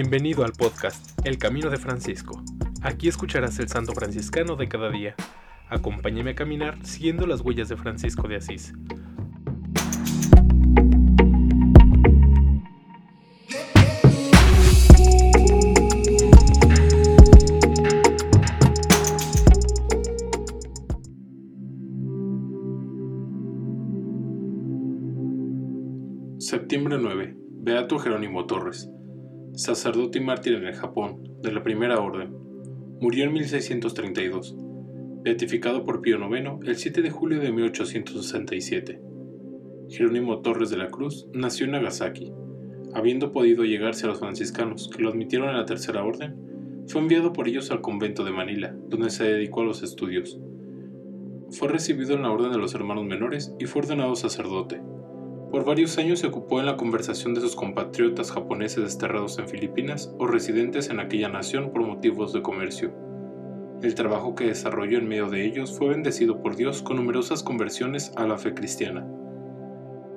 Bienvenido al podcast El Camino de Francisco. Aquí escucharás el santo franciscano de cada día. Acompáñame a caminar siguiendo las huellas de Francisco de Asís. Septiembre 9. Beato Jerónimo Torres, sacerdote y mártir en el Japón, de la Primera Orden. Murió en 1632, beatificado por Pío IX el 7 de julio de 1867. Jerónimo Torres de la Cruz nació en Nagasaki. Habiendo podido llegarse a los franciscanos, que lo admitieron en la Tercera Orden, fue enviado por ellos al convento de Manila, donde se dedicó a los estudios. Fue recibido en la Orden de los Hermanos Menores y fue ordenado sacerdote. Por varios años se ocupó en la conversación de sus compatriotas japoneses desterrados en Filipinas o residentes en aquella nación por motivos de comercio. El trabajo que desarrolló en medio de ellos fue bendecido por Dios con numerosas conversiones a la fe cristiana.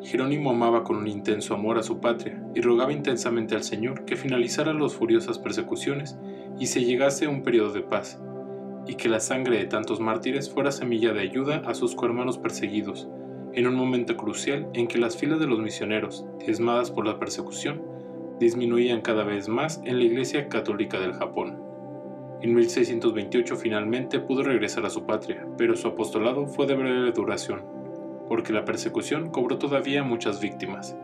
Jerónimo amaba con un intenso amor a su patria y rogaba intensamente al Señor que finalizara las furiosas persecuciones y se llegase a un periodo de paz, y que la sangre de tantos mártires fuera semilla de ayuda a sus cohermanos perseguidos, en un momento crucial en que las filas de los misioneros, diezmadas por la persecución, disminuían cada vez más en la Iglesia Católica del Japón. En 1628 finalmente pudo regresar a su patria, pero su apostolado fue de breve duración, porque la persecución cobró todavía muchas víctimas.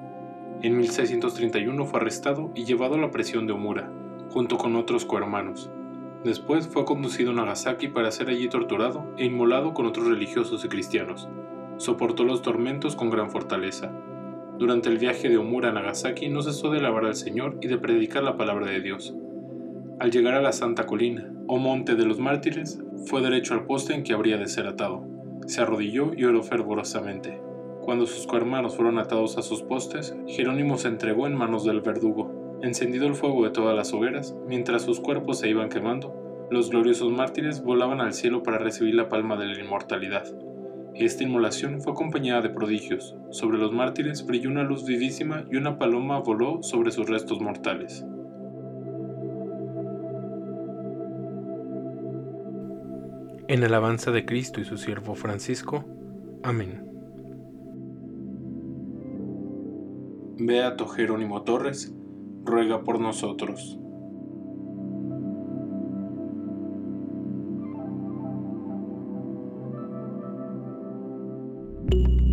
En 1631 fue arrestado y llevado a la prisión de Omura, junto con otros cohermanos. Después fue conducido a Nagasaki para ser allí torturado e inmolado con otros religiosos y cristianos, soportó los tormentos con gran fortaleza. Durante el viaje de Omura a Nagasaki no cesó de alabar al Señor y de predicar la palabra de Dios. Al llegar a la Santa Colina, o Monte de los Mártires, fue derecho al poste en que habría de ser atado. Se arrodilló y oró fervorosamente. Cuando sus cohermanos fueron atados a sus postes, Jerónimo se entregó en manos del verdugo. Encendido el fuego de todas las hogueras, mientras sus cuerpos se iban quemando, los gloriosos mártires volaban al cielo para recibir la palma de la inmortalidad. Esta inmolación fue acompañada de prodigios. Sobre los mártires brilló una luz vivísima y una paloma voló sobre sus restos mortales. En alabanza de Cristo y su siervo Francisco. Amén. Beato Jerónimo Torres, ruega por nosotros.